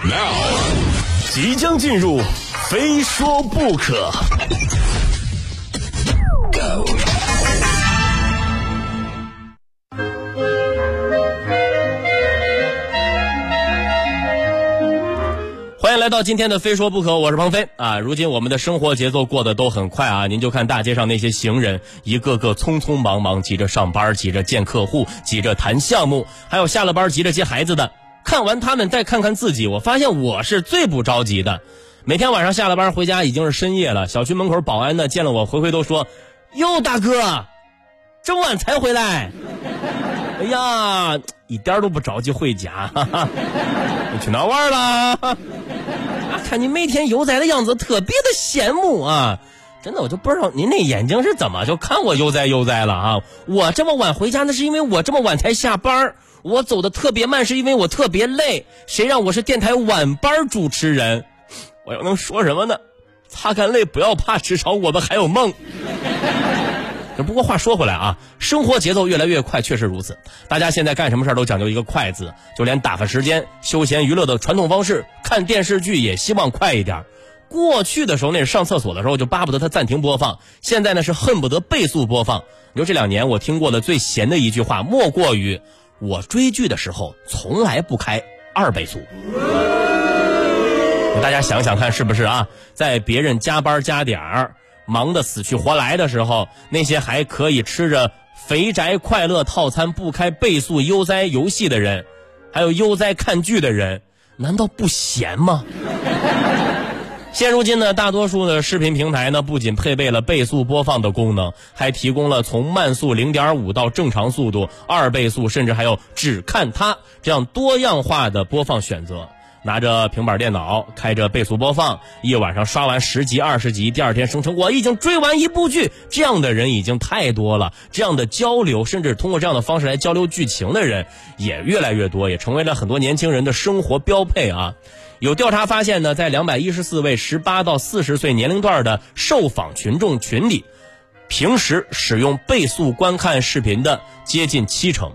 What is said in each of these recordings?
Now，即将进入，非说不可。Go，欢迎来到今天的非说不可，我是鹏飞啊。如今我们的生活节奏过得都很快啊，您就看大街上那些行人，一个个匆匆忙忙，急着上班，急着见客户，急着谈项目，还有下了班急着接孩子的。看完他们，再看看自己，我发现我是最不着急的。每天晚上下了班回家已经是深夜了，小区门口保安呢见了我，回回都说：“哟，大哥，这么晚才回来？哎呀，一点都不着急回家，你去哪玩了？” 看你每天悠哉的样子，特别的羡慕啊！真的，我就不知道您那眼睛是怎么就看我悠哉悠哉了啊！我这么晚回家，那是因为我这么晚才下班我走的特别慢，是因为我特别累。谁让我是电台晚班主持人？我又能说什么呢？擦干泪，不要怕，至少我们还有梦。不过话说回来啊，生活节奏越来越快，确实如此。大家现在干什么事都讲究一个快字，就连打发时间、休闲娱乐的传统方式，看电视剧也希望快一点。过去的时候，那是上厕所的时候就巴不得它暂停播放，现在呢是恨不得倍速播放。你说这两年我听过的最闲的一句话，莫过于我追剧的时候从来不开二倍速。大家想想看，是不是啊？在别人加班加点儿。忙得死去活来的时候，那些还可以吃着肥宅快乐套餐不开倍速悠哉游戏的人，还有悠哉看剧的人，难道不闲吗？现如今呢，大多数的视频平台呢，不仅配备了倍速播放的功能，还提供了从慢速零点五到正常速度二倍速，甚至还有只看它这样多样化的播放选择。拿着平板电脑，开着倍速播放，一晚上刷完十集、二十集，第二天声称我已经追完一部剧。这样的人已经太多了，这样的交流，甚至通过这样的方式来交流剧情的人也越来越多，也成为了很多年轻人的生活标配啊。有调查发现呢，在两百一十四位十八到四十岁年龄段的受访群众群里，平时使用倍速观看视频的接近七成。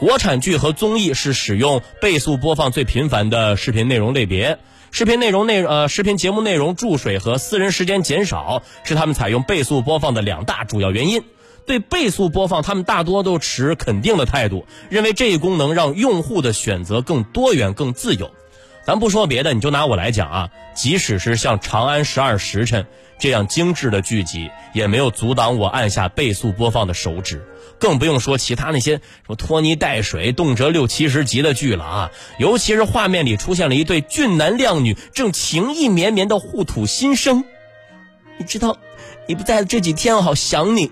国产剧和综艺是使用倍速播放最频繁的视频内容类别，视频内容内呃视频节目内容注水和私人时间减少是他们采用倍速播放的两大主要原因。对倍速播放，他们大多都持肯定的态度，认为这一功能让用户的选择更多元、更自由。咱不说别的，你就拿我来讲啊，即使是像《长安十二时辰》这样精致的剧集，也没有阻挡我按下倍速播放的手指。更不用说其他那些什么拖泥带水、动辄六七十集的剧了啊！尤其是画面里出现了一对俊男靓女，正情意绵绵的互吐心声。你知道，你不在的这几天，我好想你，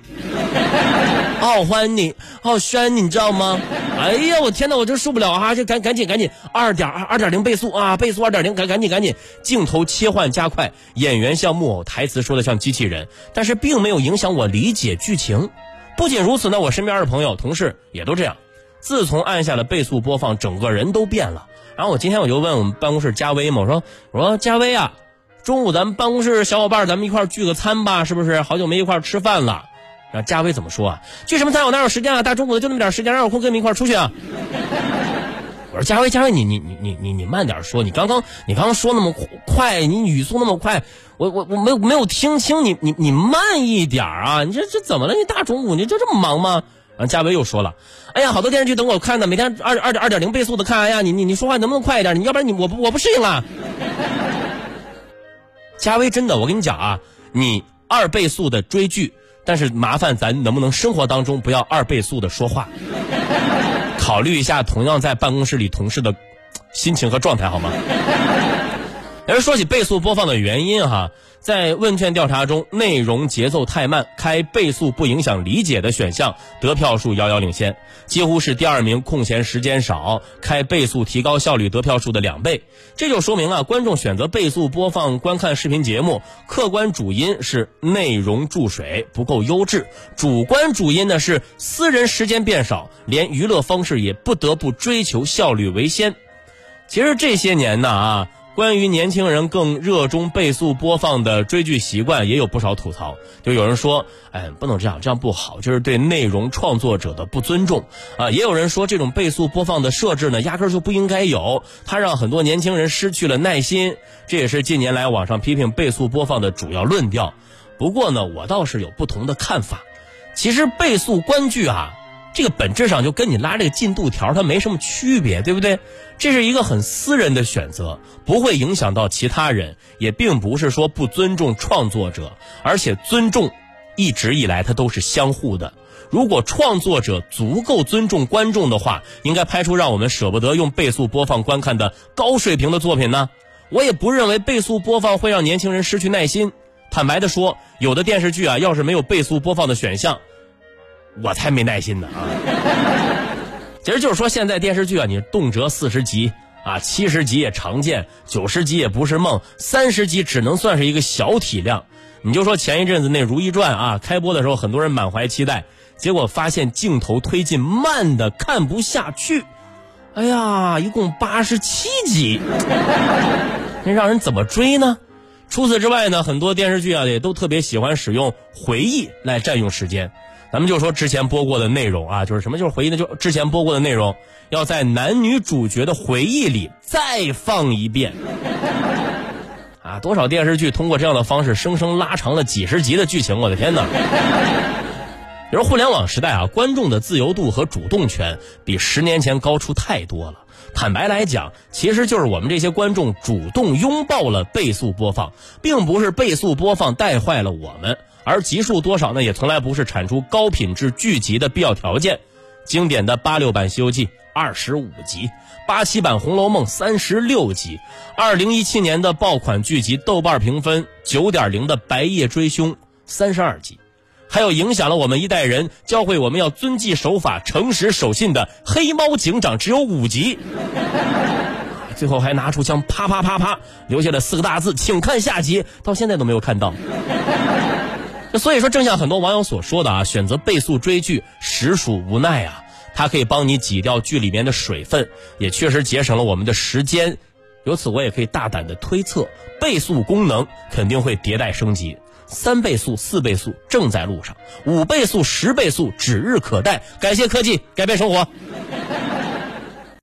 好欢你，好宣你，你知道吗？哎呀，我天哪，我真受不了啊！就赶赶紧赶紧，二点二二点零倍速啊，倍速二点零，赶赶紧赶紧，镜头切换加快，演员像木偶，台词说的像机器人，但是并没有影响我理解剧情。不仅如此呢，我身边的朋友、同事也都这样。自从按下了倍速播放，整个人都变了。然后我今天我就问我们办公室嘉威嘛，我说我说嘉威啊，中午咱们办公室小伙伴咱们一块聚个餐吧，是不是？好久没一块吃饭了。然后嘉威怎么说啊？聚什么餐？我哪有时间啊？大中午的就那么点时间，哪有空跟你们一块出去啊？我说嘉威，嘉威，你你你你你你慢点说，你刚刚你刚刚说那么快，你语速那么快。我我我没有没有听清你你你慢一点啊！你这这怎么了？你大中午你就这么忙吗？然后嘉威又说了：“哎呀，好多电视剧等我看呢，每天二二点二点零倍速的看。哎呀，你你你说话能不能快一点？你要不然你我不我不适应了。”佳薇真的，我跟你讲啊，你二倍速的追剧，但是麻烦咱能不能生活当中不要二倍速的说话？考虑一下同样在办公室里同事的心情和状态好吗？而说起倍速播放的原因，哈，在问卷调查中，内容节奏太慢，开倍速不影响理解的选项得票数遥遥领先，几乎是第二名空闲时间少，开倍速提高效率得票数的两倍。这就说明啊，观众选择倍速播放观看视频节目，客观主因是内容注水不够优质，主观主因呢是私人时间变少，连娱乐方式也不得不追求效率为先。其实这些年呢啊。关于年轻人更热衷倍速播放的追剧习惯，也有不少吐槽。就有人说：“哎，不能这样，这样不好，就是对内容创作者的不尊重。”啊，也有人说这种倍速播放的设置呢，压根就不应该有，它让很多年轻人失去了耐心。这也是近年来网上批评倍速播放的主要论调。不过呢，我倒是有不同的看法。其实倍速观剧啊。这个本质上就跟你拉这个进度条它没什么区别，对不对？这是一个很私人的选择，不会影响到其他人，也并不是说不尊重创作者，而且尊重一直以来它都是相互的。如果创作者足够尊重观众的话，应该拍出让我们舍不得用倍速播放观看的高水平的作品呢。我也不认为倍速播放会让年轻人失去耐心。坦白的说，有的电视剧啊，要是没有倍速播放的选项。我才没耐心呢啊！其实就是说，现在电视剧啊，你动辄四十集啊，七十集也常见，九十集也不是梦，三十集只能算是一个小体量。你就说前一阵子那《如懿传》啊，开播的时候很多人满怀期待，结果发现镜头推进慢的看不下去。哎呀，一共八十七集，那让人怎么追呢？除此之外呢，很多电视剧啊也都特别喜欢使用回忆来占用时间。咱们就说之前播过的内容啊，就是什么？就是回忆那，就之前播过的内容，要在男女主角的回忆里再放一遍。啊，多少电视剧通过这样的方式生生拉长了几十集的剧情？我的天哪！比如互联网时代啊，观众的自由度和主动权比十年前高出太多了。坦白来讲，其实就是我们这些观众主动拥抱了倍速播放，并不是倍速播放带坏了我们。而集数多少呢？也从来不是产出高品质剧集的必要条件。经典的八六版《西游记》二十五集，八七版《红楼梦》三十六集，二零一七年的爆款剧集豆瓣评分九点零的《白夜追凶》三十二集，还有影响了我们一代人、教会我们要遵纪守法、诚实守信的《黑猫警长》只有五集，最后还拿出枪啪啪啪啪，留下了四个大字：“请看下集”，到现在都没有看到。所以说，正像很多网友所说的啊，选择倍速追剧实属无奈啊。它可以帮你挤掉剧里面的水分，也确实节省了我们的时间。由此，我也可以大胆的推测，倍速功能肯定会迭代升级，三倍速、四倍速正在路上，五倍速、十倍速指日可待。感谢科技，改变生活。